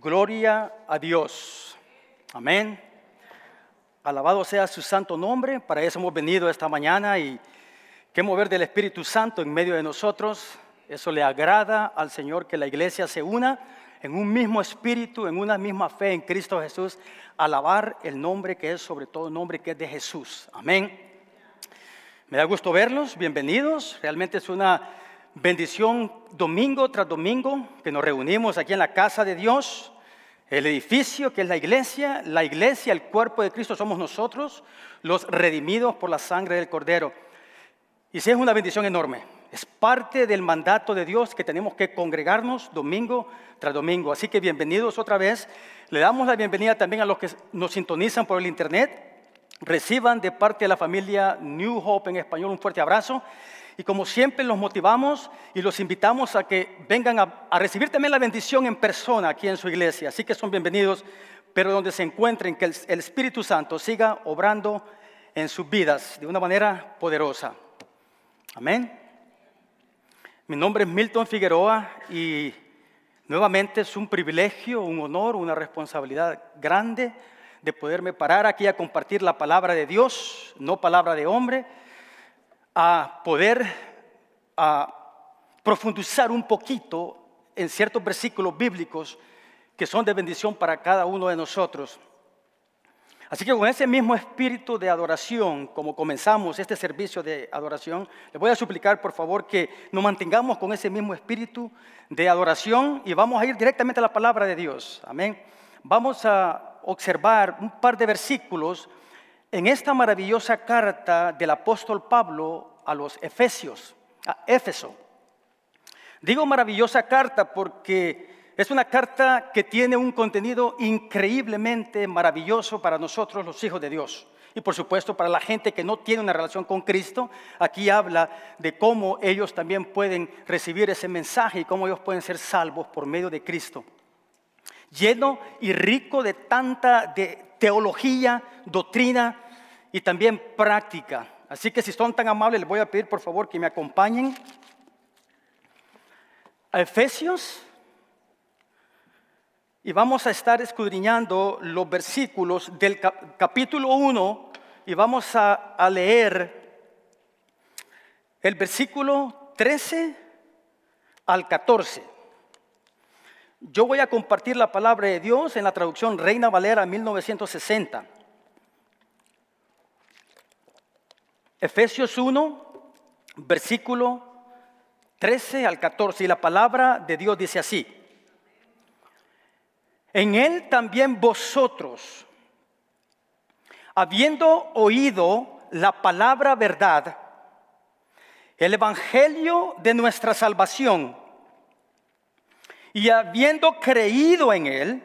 Gloria a Dios. Amén. Alabado sea su santo nombre. Para eso hemos venido esta mañana y que mover del Espíritu Santo en medio de nosotros. Eso le agrada al Señor que la iglesia se una en un mismo espíritu, en una misma fe en Cristo Jesús, alabar el nombre que es sobre todo nombre que es de Jesús. Amén. Me da gusto verlos, bienvenidos. Realmente es una bendición domingo tras domingo que nos reunimos aquí en la casa de Dios, el edificio que es la iglesia, la iglesia, el cuerpo de Cristo somos nosotros, los redimidos por la sangre del Cordero. Y sí es una bendición enorme. Es parte del mandato de Dios que tenemos que congregarnos domingo tras domingo. Así que bienvenidos otra vez. Le damos la bienvenida también a los que nos sintonizan por el internet. Reciban de parte de la familia New Hope en español un fuerte abrazo. Y como siempre los motivamos y los invitamos a que vengan a, recibir también la bendición en persona aquí en su iglesia. Así que son bienvenidos, pero donde se encuentren, que el, Espíritu Santo siga obrando en sus vidas de una manera poderosa. Amén. Mi nombre es Milton Figueroa y nuevamente es un privilegio, un honor, una responsabilidad grande de poderme parar aquí a compartir la palabra de Dios, no palabra de hombre a poder profundizar un poquito en ciertos versículos bíblicos que son de bendición para cada uno de nosotros. Así que con ese mismo espíritu de adoración, como comenzamos este servicio de adoración, le voy a suplicar por favor que nos mantengamos con ese mismo espíritu de adoración y vamos a ir directamente a la palabra de Dios. Amén. Vamos a observar un par de versículos en esta maravillosa carta del apóstol Pablo a los Efesios, a Éfeso. Digo maravillosa carta porque es una carta que tiene un contenido increíblemente maravilloso para nosotros los hijos de Dios. Y por supuesto para la gente que no tiene una relación con Cristo, aquí habla de cómo ellos también pueden recibir ese mensaje y cómo ellos pueden ser salvos por medio de Cristo. Lleno y rico de tanta de teología, doctrina y también práctica. Así que si son tan amables, les voy a pedir por favor que me acompañen a Efesios y vamos a estar escudriñando los versículos del capítulo 1 y vamos a, a leer el versículo 13 al 14. Yo voy a compartir la palabra de Dios en la traducción Reina Valera 1960. Efesios 1, versículo 13 al 14, y la palabra de Dios dice así, en él también vosotros, habiendo oído la palabra verdad, el evangelio de nuestra salvación, y habiendo creído en él,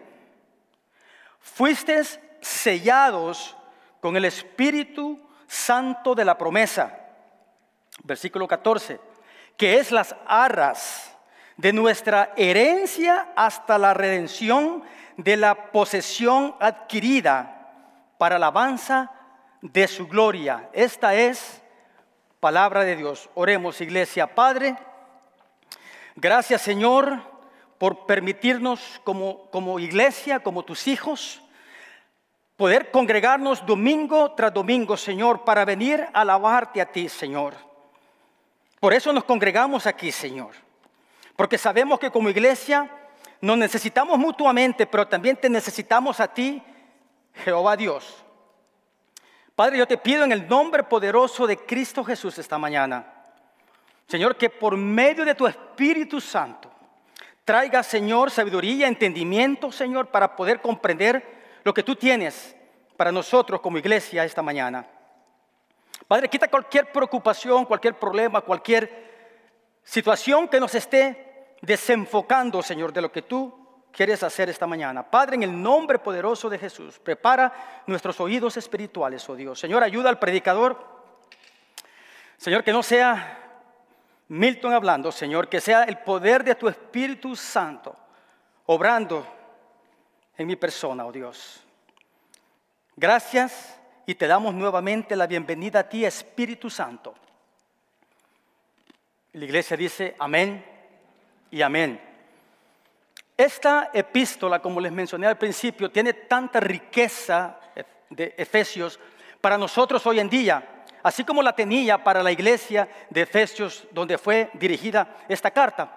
fuisteis sellados con el Espíritu santo de la promesa. Versículo 14, que es las arras de nuestra herencia hasta la redención de la posesión adquirida para alabanza de su gloria. Esta es palabra de Dios. Oremos, iglesia. Padre, gracias Señor por permitirnos como, como iglesia, como tus hijos, poder congregarnos domingo tras domingo, Señor, para venir a alabarte a ti, Señor. Por eso nos congregamos aquí, Señor. Porque sabemos que como iglesia nos necesitamos mutuamente, pero también te necesitamos a ti, Jehová Dios. Padre, yo te pido en el nombre poderoso de Cristo Jesús esta mañana, Señor, que por medio de tu Espíritu Santo traiga, Señor, sabiduría, entendimiento, Señor, para poder comprender lo que tú tienes para nosotros como iglesia esta mañana. Padre, quita cualquier preocupación, cualquier problema, cualquier situación que nos esté desenfocando, Señor, de lo que tú quieres hacer esta mañana. Padre, en el nombre poderoso de Jesús, prepara nuestros oídos espirituales, oh Dios. Señor, ayuda al predicador. Señor, que no sea Milton hablando, Señor, que sea el poder de tu Espíritu Santo obrando en mi persona, oh Dios. Gracias y te damos nuevamente la bienvenida a ti, Espíritu Santo. La iglesia dice amén y amén. Esta epístola, como les mencioné al principio, tiene tanta riqueza de Efesios para nosotros hoy en día, así como la tenía para la iglesia de Efesios donde fue dirigida esta carta.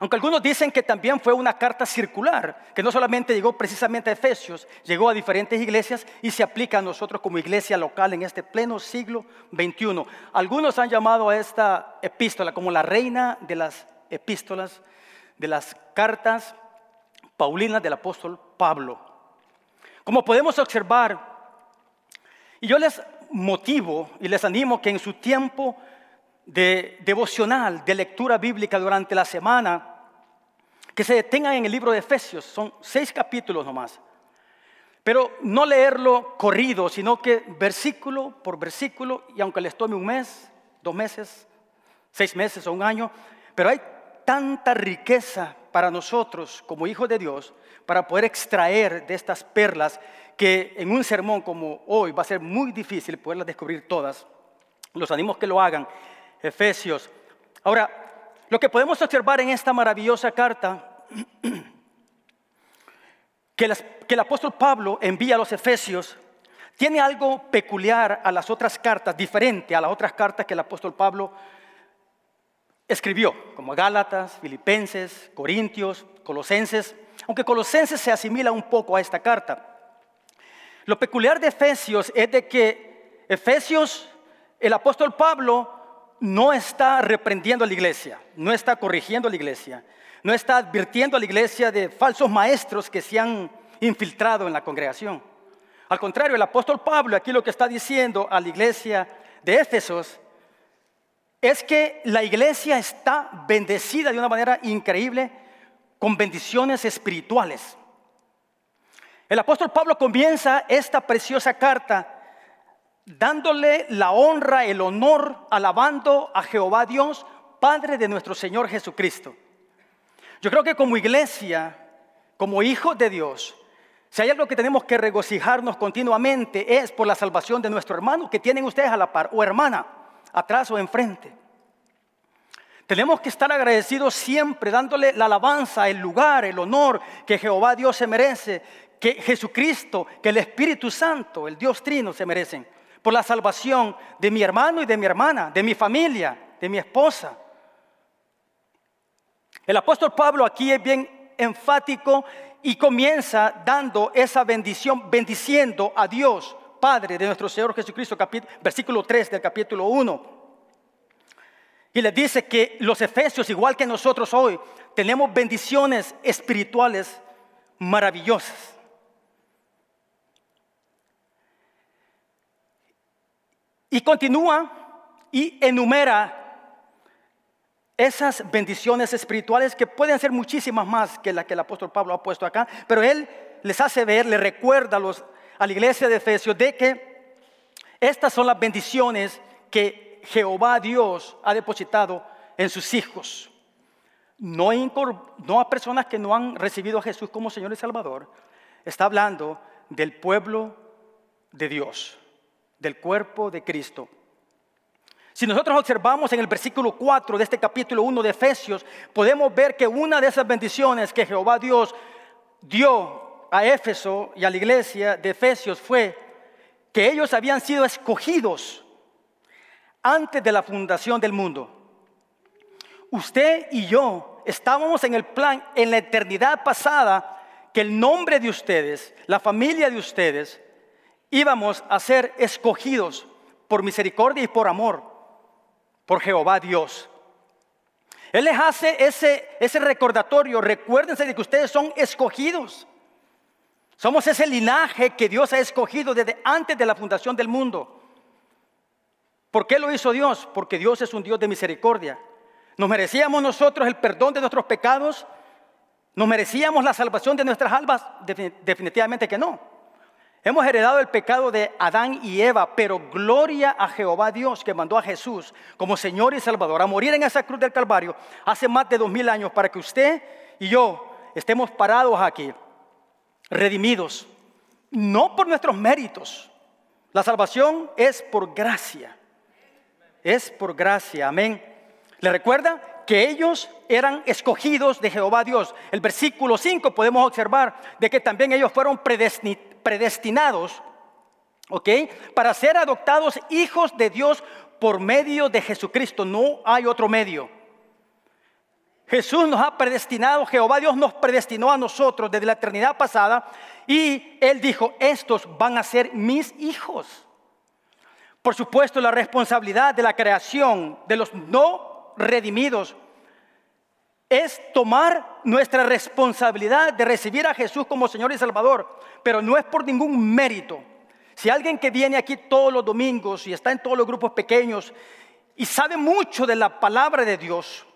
Aunque algunos dicen que también fue una carta circular, que no solamente llegó precisamente a Efesios, llegó a diferentes iglesias y se aplica a nosotros como iglesia local en este pleno siglo XXI. Algunos han llamado a esta epístola como la reina de las epístolas, de las cartas paulinas del apóstol Pablo. Como podemos observar, y yo les motivo y les animo que en su tiempo de devocional, de lectura bíblica durante la semana, que se detengan en el libro de Efesios, son seis capítulos nomás. Pero no leerlo corrido, sino que versículo por versículo, y aunque les tome un mes, dos meses, seis meses o un año, pero hay tanta riqueza para nosotros como hijos de Dios para poder extraer de estas perlas que en un sermón como hoy va a ser muy difícil poderlas descubrir todas. Los animo que lo hagan. Efesios. Ahora, lo que podemos observar en esta maravillosa carta que, el apóstol Pablo envía a los Efesios tiene algo peculiar a las otras cartas, diferente a las otras cartas que el apóstol Pablo escribió, como Gálatas, Filipenses, Corintios, Colosenses, aunque Colosenses se asimila un poco a esta carta. Lo peculiar de Efesios es de que Efesios, el apóstol Pablo, no está reprendiendo a la iglesia, no está corrigiendo a la iglesia, no está advirtiendo a la iglesia de falsos maestros que se han infiltrado en la congregación. Al contrario, el apóstol Pablo aquí lo que está diciendo a la iglesia de Éfesos es que la iglesia está bendecida de una manera increíble con bendiciones espirituales. El apóstol Pablo comienza esta preciosa carta dándole la honra, el honor, alabando a Jehová Dios, Padre de nuestro Señor Jesucristo. Yo creo que como iglesia, como hijos de Dios, si hay algo que tenemos que regocijarnos continuamente es por la salvación de nuestro hermano que tienen ustedes a la par, o hermana, atrás o enfrente. Tenemos que estar agradecidos siempre, dándole la alabanza, el lugar, el honor que Jehová Dios se merece, que Jesucristo, que el Espíritu Santo, el Dios Trino se merecen por la salvación de mi hermano y de mi hermana, de mi familia, de mi esposa. El apóstol Pablo aquí es bien enfático y comienza dando esa bendición, bendiciendo a Dios, Padre de nuestro Señor Jesucristo, versículo 3 del capítulo 1. Y le dice que los efesios, igual que nosotros hoy, tenemos bendiciones espirituales maravillosas. Y continúa y enumera esas bendiciones espirituales que pueden ser muchísimas más que las que el apóstol Pablo ha puesto acá, pero él les hace ver, le recuerda a, los, a la iglesia de Efesios de que estas son las bendiciones que Jehová Dios ha depositado en sus hijos. No, no a personas que no han recibido a Jesús como Señor y Salvador, está hablando del pueblo de Dios del cuerpo de Cristo. Si nosotros observamos en el versículo 4 de este capítulo 1 de Efesios, podemos ver que una de esas bendiciones que Jehová Dios dio a Éfeso y a la iglesia de Efesios fue que ellos habían sido escogidos antes de la fundación del mundo. Usted y yo estábamos en el plan, en la eternidad pasada, que el nombre de ustedes, la familia de ustedes, íbamos a ser escogidos por misericordia y por amor, por Jehová Dios. Él les hace ese, ese recordatorio, recuérdense de que ustedes son escogidos. Somos ese linaje que Dios ha escogido desde antes de la fundación del mundo. ¿Por qué lo hizo Dios? Porque Dios es un Dios de misericordia. ¿Nos merecíamos nosotros el perdón de nuestros pecados? ¿Nos merecíamos la salvación de nuestras almas? Definitivamente que no. Hemos heredado el pecado de Adán y Eva, pero gloria a Jehová Dios que mandó a Jesús como Señor y Salvador a morir en esa cruz del Calvario hace más de dos mil años para que usted y yo estemos parados aquí, redimidos, no por nuestros méritos. La salvación es por gracia, es por gracia, amén. ¿Le recuerda? que ellos eran escogidos de Jehová Dios. El versículo 5 podemos observar de que también ellos fueron predestinados, ¿ok? Para ser adoptados hijos de Dios por medio de Jesucristo. No hay otro medio. Jesús nos ha predestinado, Jehová Dios nos predestinó a nosotros desde la eternidad pasada y Él dijo, estos van a ser mis hijos. Por supuesto, la responsabilidad de la creación de los no redimidos es tomar nuestra responsabilidad de recibir a Jesús como Señor y Salvador, pero no es por ningún mérito. Si alguien que viene aquí todos los domingos y está en todos los grupos pequeños y sabe mucho de la palabra de Dios,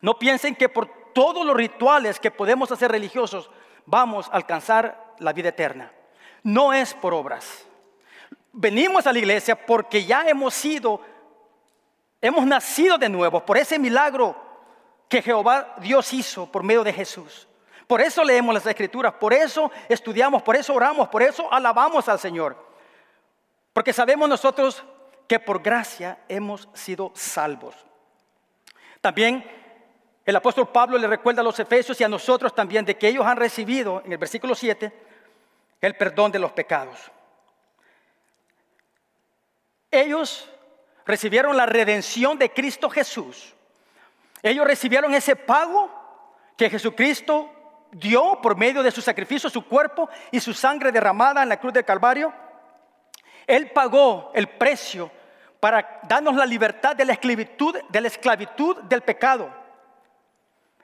no piensen que por todos los rituales que podemos hacer religiosos vamos a alcanzar la vida eterna. No es por obras venimos a la iglesia porque ya hemos sido, hemos nacido de nuevo por ese milagro que Jehová Dios hizo por medio de Jesús. Por eso leemos las escrituras, por eso estudiamos, por eso oramos, por eso alabamos al Señor. Porque sabemos nosotros que por gracia hemos sido salvos. También el apóstol Pablo le recuerda a los efesios y a nosotros también de que ellos han recibido, en el versículo 7, el perdón de los pecados. Ellos recibieron la redención de Cristo Jesús. Ellos recibieron ese pago que Jesucristo dio por medio de su sacrificio, su cuerpo y su sangre derramada en la cruz del Calvario. Él pagó el precio para darnos la libertad de la esclavitud, de la esclavitud del pecado.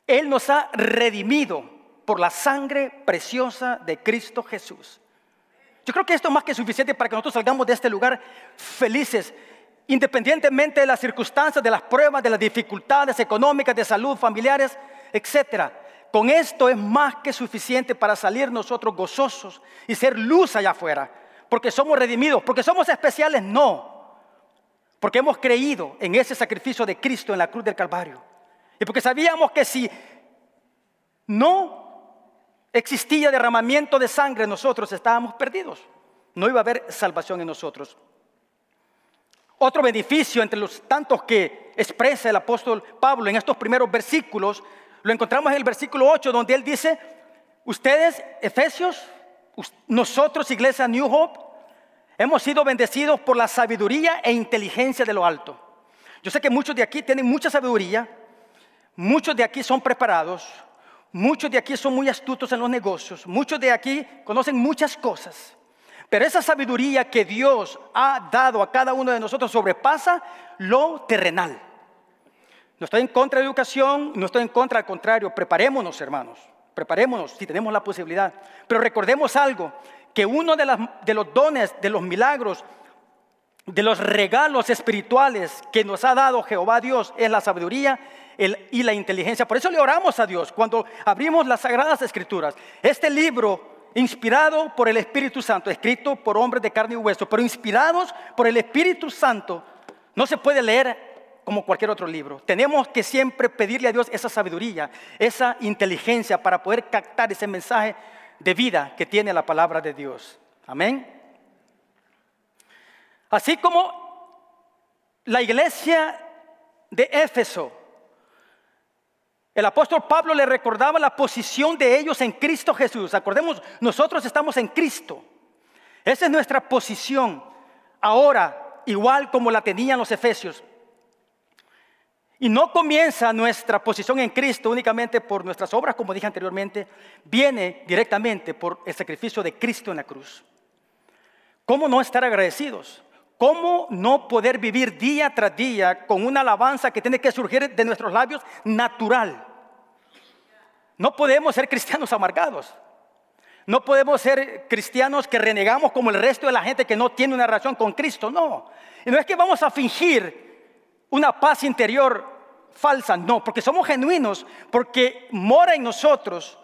Él nos ha redimido por la sangre preciosa de Cristo Jesús. Yo creo que esto es más que suficiente para que nosotros salgamos de este lugar felices, independientemente de las circunstancias, de las pruebas, de las dificultades económicas, de salud, familiares, etc. Con esto es más que suficiente para salir nosotros gozosos y ser luz allá afuera. Porque somos redimidos, porque somos especiales, no. Porque hemos creído en ese sacrificio de Cristo en la cruz del Calvario. Y porque sabíamos que si no existía derramamiento de sangre, nosotros estábamos perdidos. No iba a haber salvación en nosotros. Otro beneficio entre los tantos que expresa el apóstol Pablo en estos primeros versículos, lo encontramos en el versículo 8, donde él dice, ustedes, Efesios, nosotros, Iglesia New Hope, hemos sido bendecidos por la sabiduría e inteligencia de lo alto. Yo sé que muchos de aquí tienen mucha sabiduría, muchos de aquí son preparados, Muchos de aquí son muy astutos en los negocios, muchos de aquí conocen muchas cosas, pero esa sabiduría que Dios ha dado a cada uno de nosotros sobrepasa lo terrenal. No estoy en contra de educación, no estoy en contra, al contrario, preparémonos hermanos, preparémonos si tenemos la posibilidad, pero recordemos algo, que uno de, de los dones, de los milagros, de los regalos espirituales que nos ha dado Jehová Dios es la sabiduría y la inteligencia. Por eso le oramos a Dios cuando abrimos las sagradas escrituras. Este libro, inspirado por el Espíritu Santo, escrito por hombres de carne y hueso, pero inspirados por el Espíritu Santo, no se puede leer como cualquier otro libro. Tenemos que siempre pedirle a Dios esa sabiduría, esa inteligencia para poder captar ese mensaje de vida que tiene la palabra de Dios. Amén. Así como la iglesia de Éfeso el apóstol Pablo le recordaba la posición de ellos en Cristo Jesús. Acordemos, nosotros estamos en Cristo. Esa es nuestra posición ahora, igual como la tenían los efesios. Y no comienza nuestra posición en Cristo únicamente por nuestras obras, como dije anteriormente, viene directamente por el sacrificio de Cristo en la cruz. ¿Cómo no estar agradecidos? ¿Cómo no poder vivir día tras día con una alabanza que tiene que surgir de nuestros labios natural? No podemos ser cristianos amargados. No podemos ser cristianos que renegamos como el resto de la gente que no tiene una relación con Cristo. No. Y no es que vamos a fingir una paz interior falsa. No, porque somos genuinos, porque mora en nosotros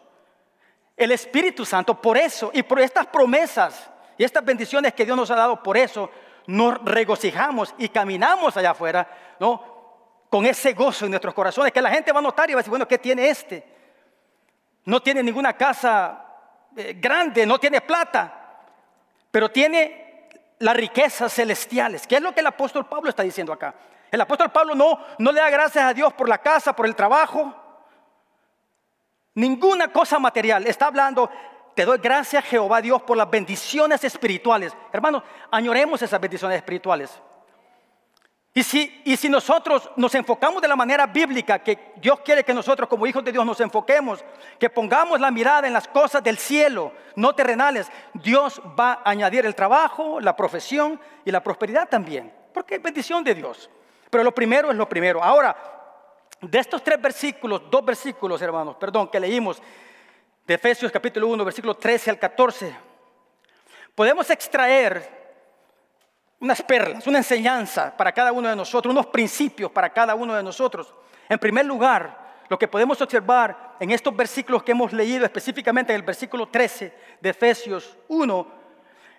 el Espíritu Santo. Por eso y por estas promesas y estas bendiciones que Dios nos ha dado, por eso nos regocijamos y caminamos allá afuera, ¿no? Con ese gozo en nuestros corazones, que la gente va a notar y va a decir, bueno, ¿qué tiene este? No tiene ninguna casa eh, grande, no tiene plata, pero tiene las riquezas celestiales. ¿Qué es lo que el apóstol Pablo está diciendo acá? El apóstol Pablo no, no le da gracias a Dios por la casa, por el trabajo, ninguna cosa material. Está hablando, te doy gracias Jehová Dios por las bendiciones espirituales. Hermanos, añoremos esas bendiciones espirituales. Y si, y si nosotros nos enfocamos de la manera bíblica que Dios quiere que nosotros como hijos de Dios nos enfoquemos, que pongamos la mirada en las cosas del cielo, no terrenales, Dios va a añadir el trabajo, la profesión y la prosperidad también, porque es bendición de Dios. Pero lo primero es lo primero. Ahora, de estos tres versículos, dos versículos, hermanos, perdón, que leímos de Efesios capítulo 1, versículo 13 al 14, podemos extraer unas perlas, una enseñanza para cada uno de nosotros, unos principios para cada uno de nosotros. En primer lugar, lo que podemos observar en estos versículos que hemos leído, específicamente en el versículo 13 de Efesios 1,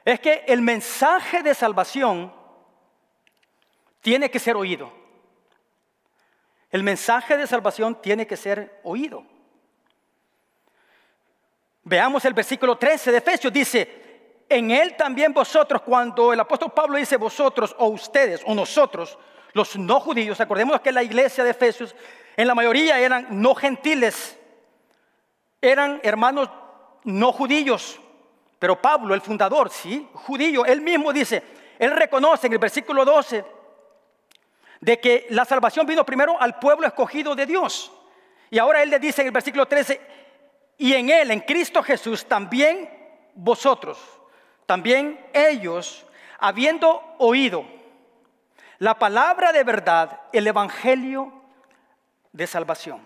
es que el mensaje de salvación tiene que ser oído. El mensaje de salvación tiene que ser oído. Veamos el versículo 13 de Efesios, dice, en él también vosotros, cuando el apóstol Pablo dice vosotros o ustedes o nosotros, los no judíos, acordemos que la iglesia de Efesios en la mayoría eran no gentiles, eran hermanos no judíos, pero Pablo, el fundador, sí, judío, él mismo dice, él reconoce en el versículo 12 de que la salvación vino primero al pueblo escogido de Dios. Y ahora él le dice en el versículo 13, y en él, en Cristo Jesús, también vosotros, también ellos, habiendo oído la palabra de verdad, el evangelio de salvación.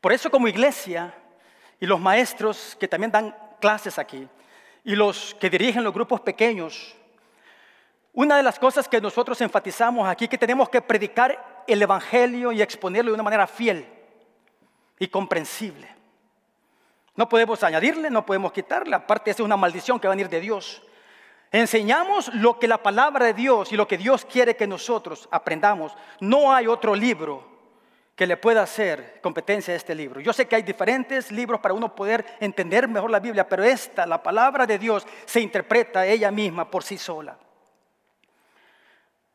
Por eso como iglesia y los maestros que también dan clases aquí y los que dirigen los grupos pequeños, una de las cosas que nosotros enfatizamos aquí que tenemos que predicar el evangelio y exponerlo de una manera fiel y comprensible. No podemos añadirle, no podemos quitarle, aparte esa es una maldición que va a venir de Dios. Enseñamos lo que la palabra de Dios y lo que Dios quiere que nosotros aprendamos. No hay otro libro que le pueda hacer competencia a este libro. Yo sé que hay diferentes libros para uno poder entender mejor la Biblia, pero esta, la palabra de Dios, se interpreta ella misma por sí sola.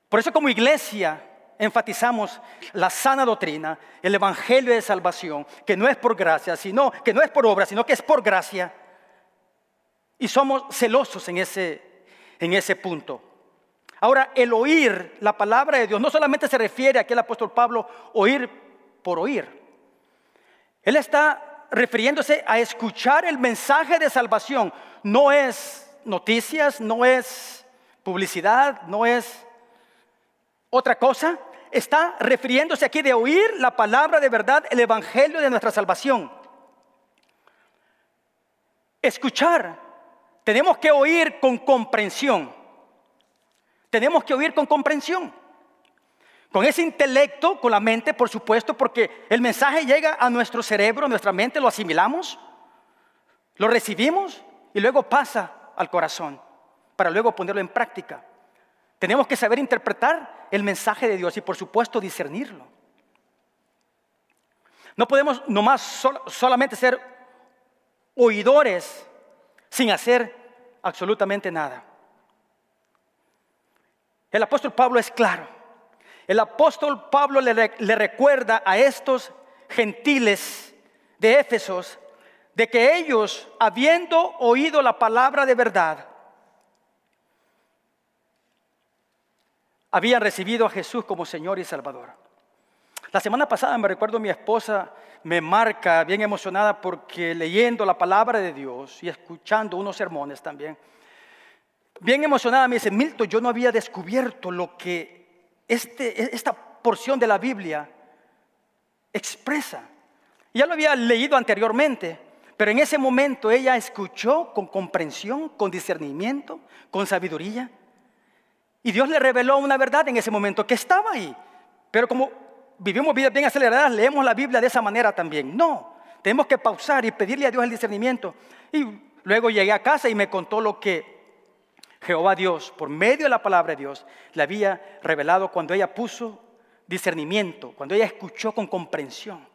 Por eso como iglesia enfatizamos la sana doctrina, el evangelio de salvación, que no es por gracia, sino que no es por obra, sino que es por gracia. Y somos celosos en ese, en ese punto. Ahora, el oír la palabra de Dios no solamente se refiere a el apóstol Pablo oír por oír. Él está refiriéndose a escuchar el mensaje de salvación. No es noticias, no es publicidad, no es otra cosa, está refiriéndose aquí de oír la palabra de verdad, el evangelio de nuestra salvación. Escuchar, tenemos que oír con comprensión. Tenemos que oír con comprensión. Con ese intelecto, con la mente, por supuesto, porque el mensaje llega a nuestro cerebro, a nuestra mente, lo asimilamos, lo recibimos y luego pasa al corazón para luego ponerlo en práctica. Tenemos que saber interpretar el mensaje de Dios y por supuesto discernirlo. No podemos nomás solamente ser oidores sin hacer absolutamente nada. El apóstol Pablo es claro. El apóstol Pablo le, recuerda a estos gentiles de Éfesos de que ellos, habiendo oído la palabra de verdad, habían recibido a Jesús como Señor y Salvador. La semana pasada me recuerdo mi esposa me marca bien emocionada porque leyendo la palabra de Dios y escuchando unos sermones también, bien emocionada me dice, Milton, yo no había descubierto lo que este, esta porción de la Biblia expresa. Ya lo había leído anteriormente, pero en ese momento ella escuchó con comprensión, con discernimiento, con sabiduría. Y Dios le reveló una verdad en ese momento que estaba ahí. Pero como vivimos vidas bien aceleradas, leemos la Biblia de esa manera también. No, tenemos que pausar y pedirle a Dios el discernimiento. Y luego llegué a casa y me contó lo que Jehová Dios, por medio de la palabra de Dios, le había revelado cuando ella puso discernimiento, cuando ella escuchó con comprensión.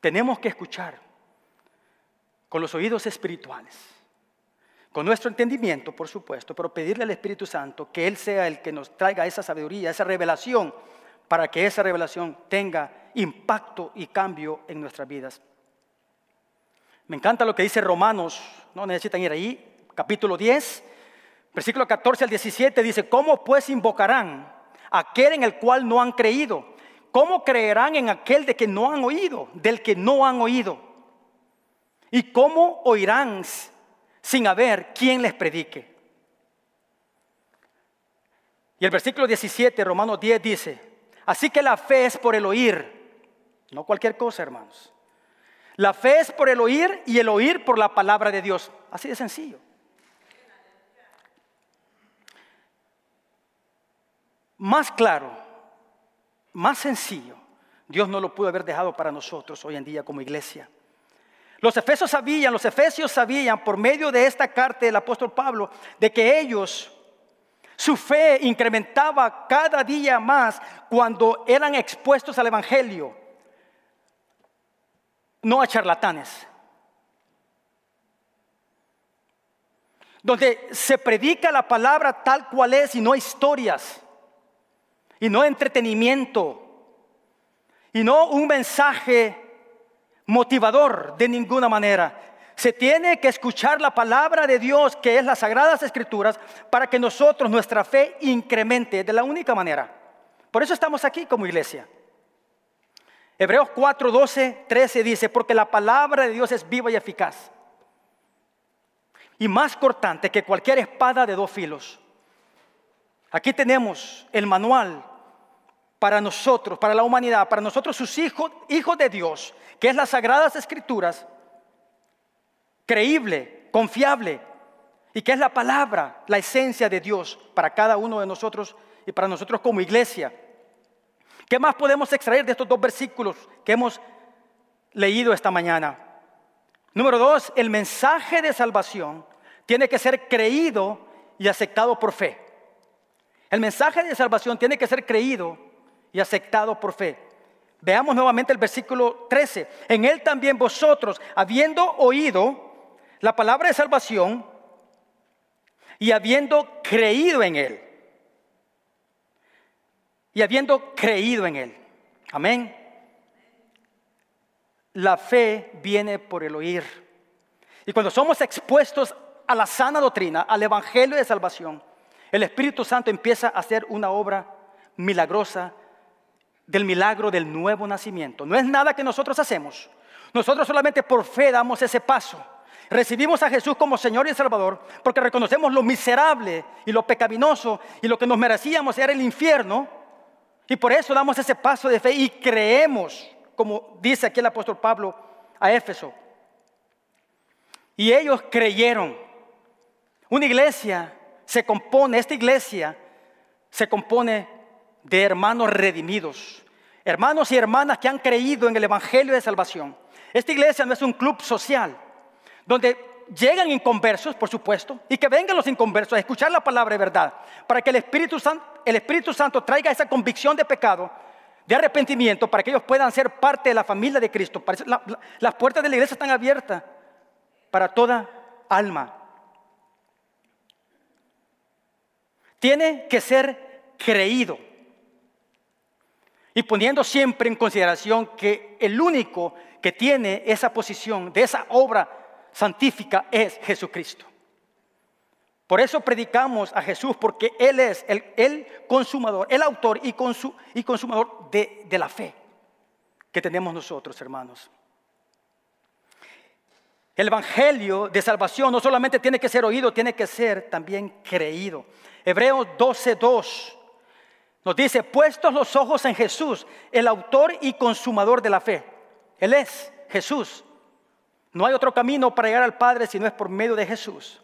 Tenemos que escuchar con los oídos espirituales con nuestro entendimiento, por supuesto, pero pedirle al Espíritu Santo que Él sea el que nos traiga esa sabiduría, esa revelación, para que esa revelación tenga impacto y cambio en nuestras vidas. Me encanta lo que dice Romanos, no necesitan ir ahí, capítulo 10, versículo 14 al 17, dice, ¿cómo pues invocarán aquel en el cual no han creído? ¿Cómo creerán en aquel de que no han oído, del que no han oído? ¿Y cómo oirán sin haber quien les predique. Y el versículo 17, Romanos 10 dice, así que la fe es por el oír, no cualquier cosa, hermanos. La fe es por el oír y el oír por la palabra de Dios. Así de sencillo. Más claro, más sencillo, Dios no lo pudo haber dejado para nosotros hoy en día como iglesia. Los efesios sabían, los efesios sabían por medio de esta carta del apóstol Pablo de que ellos, su fe incrementaba cada día más cuando eran expuestos al Evangelio, no a charlatanes. Donde se predica la palabra tal cual es y no historias, y no entretenimiento, y no un mensaje motivador de ninguna manera. Se tiene que escuchar la palabra de Dios, que es las sagradas escrituras, para que nosotros, nuestra fe, incremente de la única manera. Por eso estamos aquí como iglesia. Hebreos 4, 12, 13 dice, porque la palabra de Dios es viva y eficaz. Y más cortante que cualquier espada de dos filos. Aquí tenemos el manual para nosotros, para la humanidad, para nosotros sus hijos, hijos de Dios, que es las sagradas escrituras, creíble, confiable, y que es la palabra, la esencia de Dios para cada uno de nosotros y para nosotros como iglesia. ¿Qué más podemos extraer de estos dos versículos que hemos leído esta mañana? Número dos, el mensaje de salvación tiene que ser creído y aceptado por fe. El mensaje de salvación tiene que ser creído y aceptado por fe. Veamos nuevamente el versículo 13. En él también vosotros, habiendo oído la palabra de salvación y habiendo creído en él. Y habiendo creído en él. Amén. La fe viene por el oír. Y cuando somos expuestos a la sana doctrina, al evangelio de salvación, el Espíritu Santo empieza a hacer una obra milagrosa del milagro del nuevo nacimiento. No es nada que nosotros hacemos. Nosotros solamente por fe damos ese paso. Recibimos a Jesús como Señor y Salvador porque reconocemos lo miserable y lo pecaminoso y lo que nos merecíamos era el infierno. Y por eso damos ese paso de fe y creemos, como dice aquí el apóstol Pablo a Éfeso. Y ellos creyeron. Una iglesia se compone, esta iglesia se compone de hermanos redimidos, hermanos y hermanas que han creído en el Evangelio de Salvación. Esta iglesia no es un club social donde llegan inconversos, por supuesto, y que vengan los inconversos a escuchar la palabra de verdad, para que el Espíritu, Santo, traiga esa convicción de pecado, de arrepentimiento, para que ellos puedan ser parte de la familia de Cristo. las puertas de la iglesia están abiertas para toda alma. Tiene que ser creído. Y poniendo siempre en consideración que el único que tiene esa posición de esa obra santífica es Jesucristo. Por eso predicamos a Jesús, porque Él es el, consumador, el autor y, y consumador de, de la fe que tenemos nosotros, hermanos. El Evangelio de salvación no solamente tiene que ser oído, tiene que ser también creído. Hebreos 12.2 nos dice, puestos los ojos en Jesús, el autor y consumador de la fe. Él es Jesús. No hay otro camino para llegar al Padre si no es por medio de Jesús.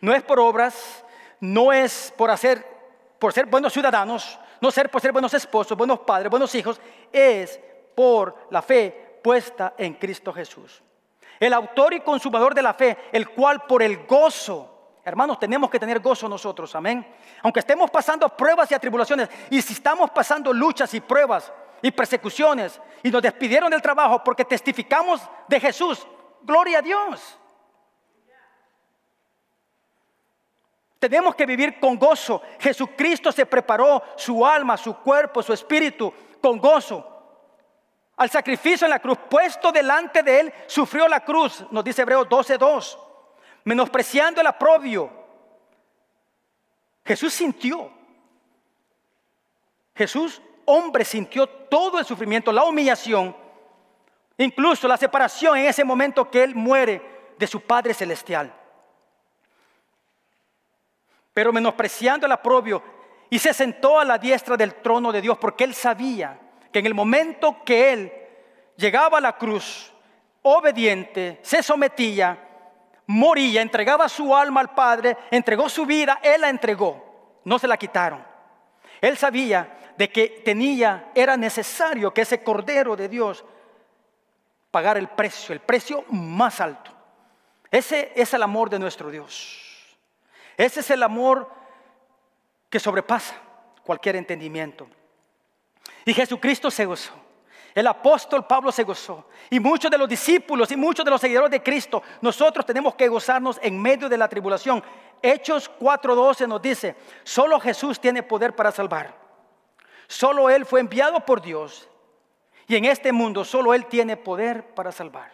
No es por obras, no es por hacer, por ser buenos ciudadanos, no ser por ser buenos esposos, buenos padres, buenos hijos, es por la fe puesta en Cristo Jesús. El autor y consumador de la fe, el cual por el gozo Hermanos, tenemos que tener gozo nosotros, amén. Aunque estemos pasando pruebas y atribulaciones, y si estamos pasando luchas y pruebas y persecuciones, y nos despidieron del trabajo porque testificamos de Jesús, gloria a Dios. Tenemos que vivir con gozo. Jesucristo se preparó su alma, su cuerpo, su espíritu con gozo. Al sacrificio en la cruz, puesto delante de él, sufrió la cruz, nos dice Hebreos 12:2, menospreciando el aprobio. Jesús sintió. Jesús, hombre, sintió todo el sufrimiento, la humillación, incluso la separación en ese momento que él muere de su Padre Celestial. Pero menospreciando el aprobio, y se sentó a la diestra del trono de Dios porque él sabía que en el momento que él llegaba a la cruz, obediente, se sometía, moría, entregaba su alma al Padre, entregó su vida, él la entregó, no se la quitaron. Él sabía de que tenía, era necesario que ese Cordero de Dios pagara el precio, el precio más alto. Ese es el amor de nuestro Dios. Ese es el amor que sobrepasa cualquier entendimiento. Y Jesucristo se gozó. El apóstol Pablo se gozó. Y muchos de los discípulos y muchos de los seguidores de Cristo, nosotros tenemos que gozarnos en medio de la tribulación. Hechos 4:12 nos dice, solo Jesús tiene poder para salvar. Solo Él fue enviado por Dios. Y en este mundo solo Él tiene poder para salvar.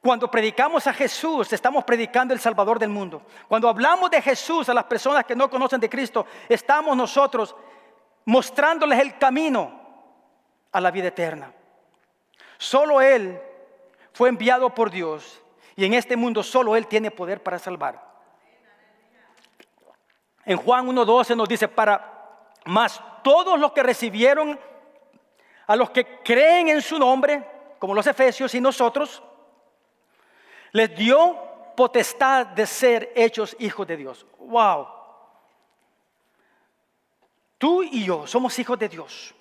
Cuando predicamos a Jesús, estamos predicando el Salvador del mundo. Cuando hablamos de Jesús a las personas que no conocen de Cristo, estamos nosotros mostrándoles el camino a la vida eterna. Solo Él fue enviado por Dios y en este mundo solo Él tiene poder para salvar. En Juan 1.12 nos dice, para más todos los que recibieron, a los que creen en su nombre, como los efesios y nosotros, les dio potestad de ser hechos hijos de Dios. ¡Wow! Tú y yo somos hijos de Dios.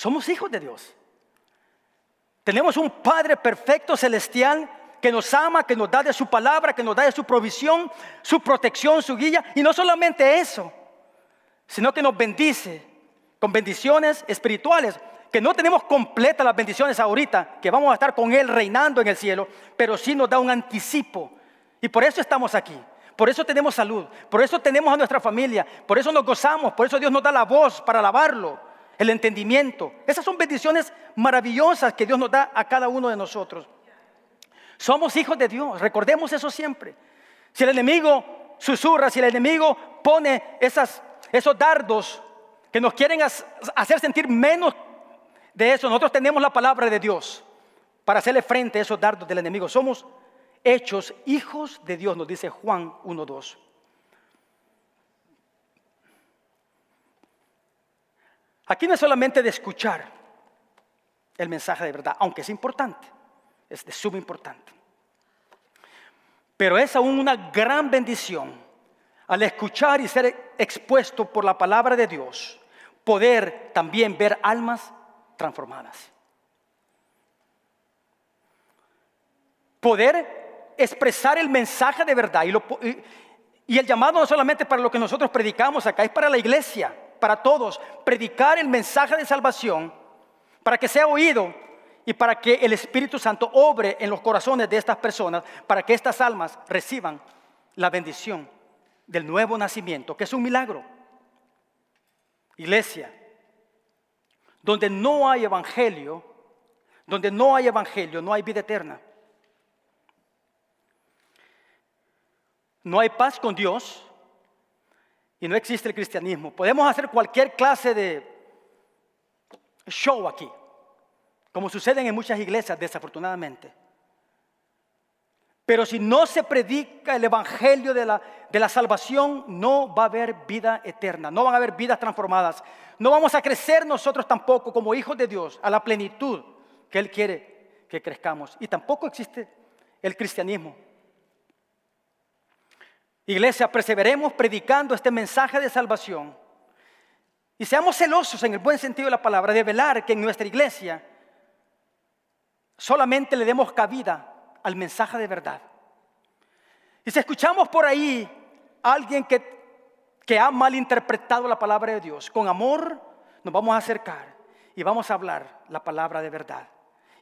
Somos hijos de Dios. Tenemos un Padre perfecto celestial que nos ama, que nos da de su palabra, que nos da de su provisión, su protección, su guía. Y no solamente eso, sino que nos bendice con bendiciones espirituales, que no tenemos completas las bendiciones ahorita, que vamos a estar con Él reinando en el cielo, pero sí nos da un anticipo. Y por eso estamos aquí. Por eso tenemos salud, por eso tenemos a nuestra familia, por eso nos gozamos, por eso Dios nos da la voz para alabarlo, el entendimiento. Esas son bendiciones maravillosas que Dios nos da a cada uno de nosotros. Somos hijos de Dios, recordemos eso siempre. Si el enemigo susurra, si el enemigo pone esos dardos que nos quieren hacer sentir menos de eso, nosotros tenemos la palabra de Dios para hacerle frente a esos dardos del enemigo. Somos hechos hijos de Dios, nos dice Juan 1.2. Aquí no es solamente de escuchar el mensaje de verdad, aunque es importante, es de suma importante. Pero es aún una gran bendición al escuchar y ser expuesto por la palabra de Dios, poder también ver almas transformadas. Poder expresar el mensaje de verdad. Y, el llamado no solamente para lo que nosotros predicamos acá, es para la iglesia, para todos. Predicar el mensaje de salvación para que sea oído y para que el Espíritu Santo obre en los corazones de estas personas, para que estas almas reciban la bendición del nuevo nacimiento, que es un milagro. Iglesia, donde no hay evangelio, donde no hay evangelio, no hay vida eterna. No hay paz con Dios y no existe el cristianismo. Podemos hacer cualquier clase de show aquí, como sucede en muchas iglesias, desafortunadamente. Pero si no se predica el evangelio de la, de la salvación, no va a haber vida eterna, no van a haber vidas transformadas. No vamos a crecer nosotros tampoco como hijos de Dios a la plenitud que Él quiere que crezcamos. Y tampoco existe el cristianismo. Iglesia, perseveremos predicando este mensaje de salvación y seamos celosos en el buen sentido de la palabra de velar que en nuestra iglesia solamente le demos cabida al mensaje de verdad. Y si escuchamos por ahí a alguien que, que ha malinterpretado la palabra de Dios, con amor nos vamos a acercar y vamos a hablar la palabra de verdad.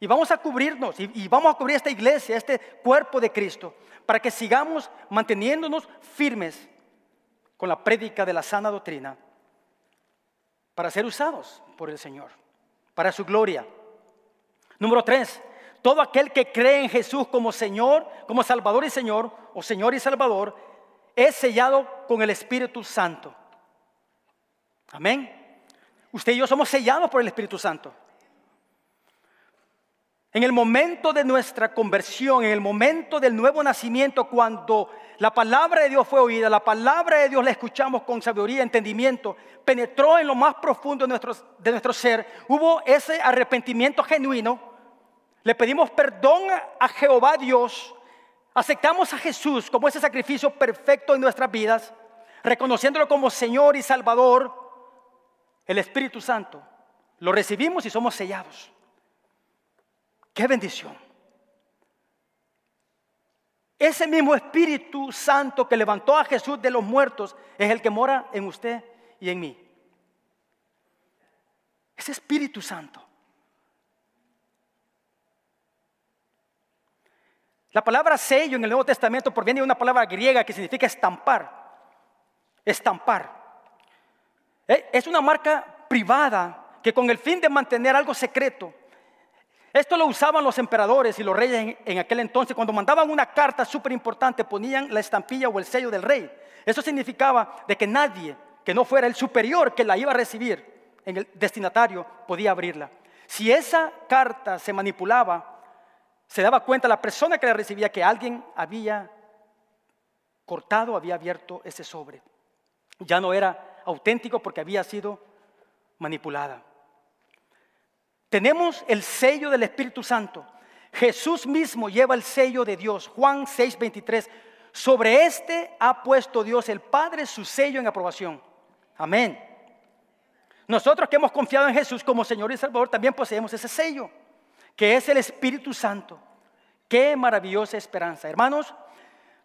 Y vamos a cubrirnos y, vamos a cubrir esta iglesia, este cuerpo de Cristo, para que sigamos manteniéndonos firmes con la prédica de la sana doctrina, para ser usados por el Señor, para su gloria. Número tres, todo aquel que cree en Jesús como Señor, como Salvador y Señor, o Señor y Salvador, es sellado con el Espíritu Santo. Amén. Usted y yo somos sellados por el Espíritu Santo. En el momento de nuestra conversión, en el momento del nuevo nacimiento, cuando la palabra de Dios fue oída, la palabra de Dios la escuchamos con sabiduría, entendimiento, penetró en lo más profundo de nuestro, de nuestro ser, hubo ese arrepentimiento genuino, le pedimos perdón a Jehová Dios, aceptamos a Jesús como ese sacrificio perfecto en nuestras vidas, reconociéndolo como Señor y Salvador, el Espíritu Santo, lo recibimos y somos sellados. Qué bendición. Ese mismo Espíritu Santo que levantó a Jesús de los muertos es el que mora en usted y en mí. Ese Espíritu Santo. La palabra sello en el Nuevo Testamento proviene de una palabra griega que significa estampar. Estampar. Eh, es una marca privada que con el fin de mantener algo secreto esto lo usaban los emperadores y los reyes en, aquel entonces. Cuando mandaban una carta súper importante, ponían la estampilla o el sello del rey. Eso significaba de que nadie que no fuera el superior que la iba a recibir en el destinatario podía abrirla. Si esa carta se manipulaba, se daba cuenta la persona que la recibía que alguien había cortado, había abierto ese sobre. Ya no era auténtico porque había sido manipulada. Tenemos el sello del Espíritu Santo. Jesús mismo lleva el sello de Dios. Juan 6:23. Sobre este ha puesto Dios el Padre su sello en aprobación. Amén. Nosotros que hemos confiado en Jesús como Señor y Salvador también poseemos ese sello, que es el Espíritu Santo. Qué maravillosa esperanza. Hermanos,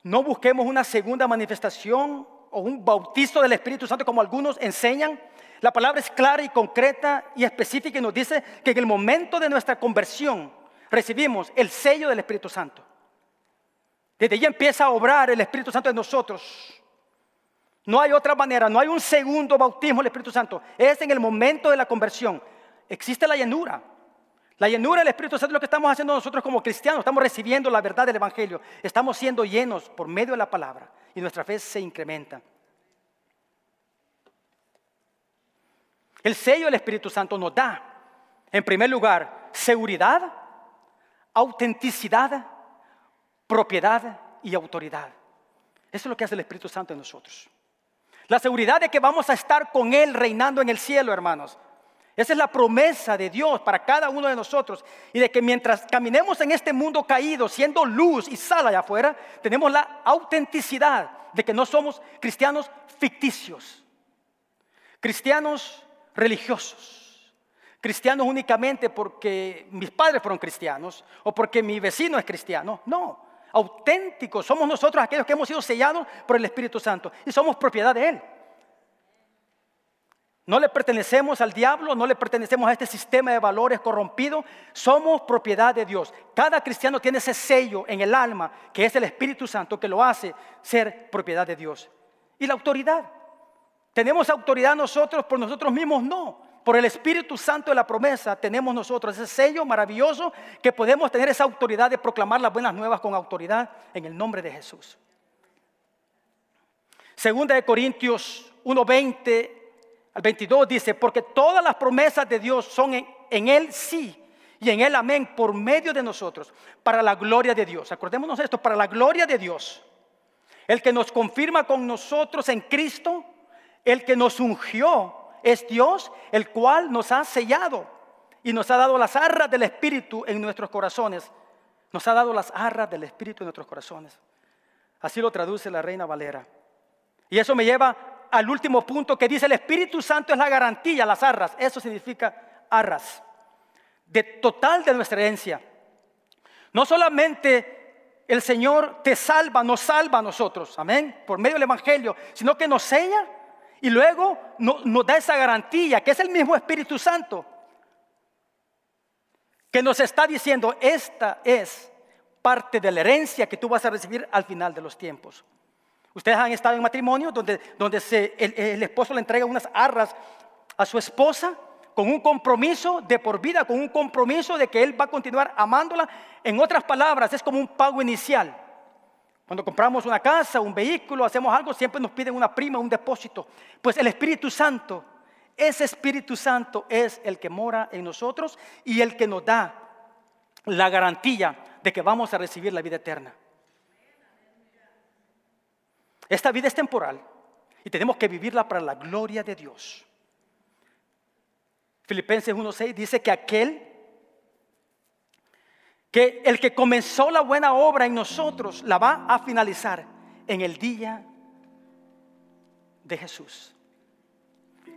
no busquemos una segunda manifestación o un bautizo del Espíritu Santo como algunos enseñan la palabra es clara y concreta y específica y nos dice que en el momento de nuestra conversión recibimos el sello del Espíritu Santo. Desde allí empieza a obrar el Espíritu Santo en nosotros. No hay otra manera, no hay un segundo bautismo del Espíritu Santo. Es en el momento de la conversión. Existe la llenura. La llenura del Espíritu Santo es lo que estamos haciendo nosotros como cristianos. Estamos recibiendo la verdad del Evangelio. Estamos siendo llenos por medio de la palabra y nuestra fe se incrementa. El sello del Espíritu Santo nos da, en primer lugar, seguridad, autenticidad, propiedad y autoridad. Eso es lo que hace el Espíritu Santo en nosotros. La seguridad de que vamos a estar con Él reinando en el cielo, hermanos. Esa es la promesa de Dios para cada uno de nosotros. Y de que mientras caminemos en este mundo caído, siendo luz y sal allá afuera, tenemos la autenticidad de que no somos cristianos ficticios. Cristianos religiosos. Cristianos únicamente porque mis padres fueron cristianos o porque mi vecino es cristiano. No, auténticos somos nosotros aquellos que hemos sido sellados por el Espíritu Santo y somos propiedad de Él. No le pertenecemos al diablo, no le pertenecemos a este sistema de valores corrompido, somos propiedad de Dios. Cada cristiano tiene ese sello en el alma, que es el Espíritu Santo, que lo hace ser propiedad de Dios. Y la autoridad. ¿Tenemos autoridad nosotros por nosotros mismos? No. Por el Espíritu Santo de la promesa tenemos nosotros ese sello maravilloso que podemos tener esa autoridad de proclamar las buenas nuevas con autoridad en el nombre de Jesús. Segunda de Corintios 1:20 al 22 dice, porque todas las promesas de Dios son en, Él sí y en Él amén por medio de nosotros, para la gloria de Dios. Acordémonos esto, para la gloria de Dios. El que nos confirma con nosotros en Cristo el que nos ungió es Dios, el cual nos ha sellado y nos ha dado las arras del Espíritu en nuestros corazones. Nos ha dado las arras del Espíritu en nuestros corazones. Así lo traduce la Reina Valera. Y eso me lleva al último punto que dice el Espíritu Santo es la garantía, las arras. Eso significa arras. De total de nuestra herencia. No solamente el Señor te salva, nos salva a nosotros, amén, por medio del Evangelio, sino que nos sella y luego nos da esa garantía, que es el mismo Espíritu Santo. que nos está diciendo, esta es parte de la herencia que tú vas a recibir al final de los tiempos. Ustedes han estado en matrimonio donde, donde el, el esposo le entrega unas arras a su esposa con un compromiso de por vida, con un compromiso de que él va a continuar amándola. En otras palabras, es como un pago inicial. Cuando compramos una casa, un vehículo, hacemos algo, siempre nos piden una prima, un depósito. Pues el Espíritu Santo, ese Espíritu Santo es el que mora en nosotros y el que nos da la garantía de que vamos a recibir la vida eterna. Esta vida es temporal y tenemos que vivirla para la gloria de Dios. Filipenses 1.6 dice que aquel, que el que comenzó la buena obra en nosotros, la va a finalizar en el día de Jesús.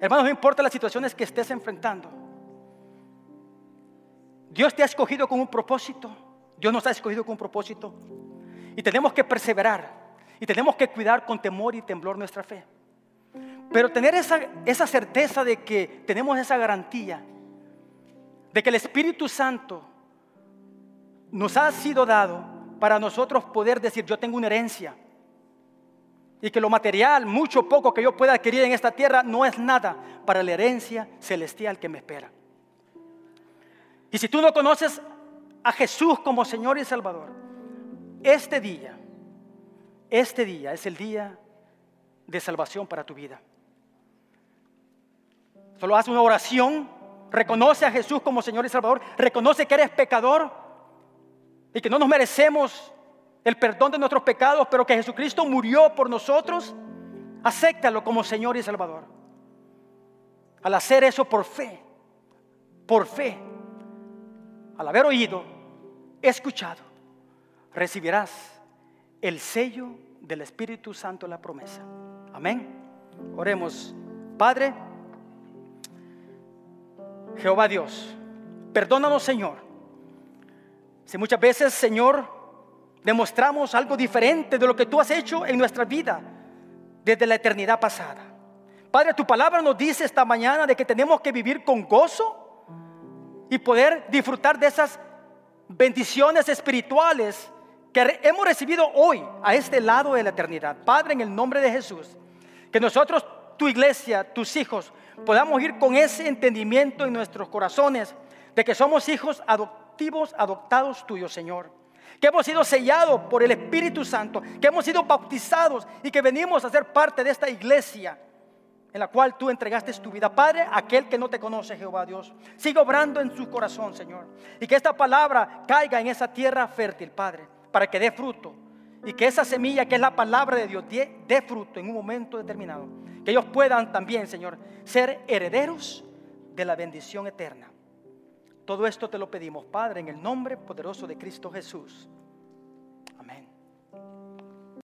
Hermanos, no importa las situaciones que estés enfrentando. Dios te ha escogido con un propósito. Dios nos ha escogido con un propósito. Y tenemos que perseverar. Y tenemos que cuidar con temor y temblor nuestra fe. Pero tener esa, esa certeza de que tenemos esa garantía, de que el Espíritu Santo nos ha sido dado para nosotros poder decir, yo tengo una herencia. Y que lo material, mucho poco que yo pueda adquirir en esta tierra, no es nada para la herencia celestial que me espera. Y si tú no conoces a Jesús como Señor y Salvador, este día, este día es el día de salvación para tu vida. Solo haz una oración, reconoce a Jesús como Señor y Salvador, reconoce que eres pecador y que no nos merecemos el perdón de nuestros pecados, pero que Jesucristo murió por nosotros. Acéptalo como Señor y Salvador. Al hacer eso por fe, por fe, al haber oído, escuchado, recibirás el sello del Espíritu Santo, la promesa. Amén. Oremos. Padre, Jehová Dios, perdónanos Señor. Si muchas veces, Señor, demostramos algo diferente de lo que tú has hecho en nuestra vida desde la eternidad pasada. Padre, tu palabra nos dice esta mañana de que tenemos que vivir con gozo y poder disfrutar de esas bendiciones espirituales que hemos recibido hoy a este lado de la eternidad. Padre, en el nombre de Jesús, que nosotros, tu iglesia, tus hijos, podamos ir con ese entendimiento en nuestros corazones de que somos hijos adoptivos, adoptados tuyos, Señor. Que hemos sido sellados por el Espíritu Santo, que hemos sido bautizados y que venimos a ser parte de esta iglesia en la cual tú entregaste tu vida. Padre, aquel que no te conoce, Jehová Dios, sigue obrando en su corazón, Señor. Y que esta palabra caiga en esa tierra fértil, Padre, para que dé fruto. Y que esa semilla que es la palabra de Dios dé fruto en un momento determinado. Que ellos puedan también, Señor, ser herederos de la bendición eterna. Todo esto te lo pedimos, Padre, en el nombre poderoso de Cristo Jesús.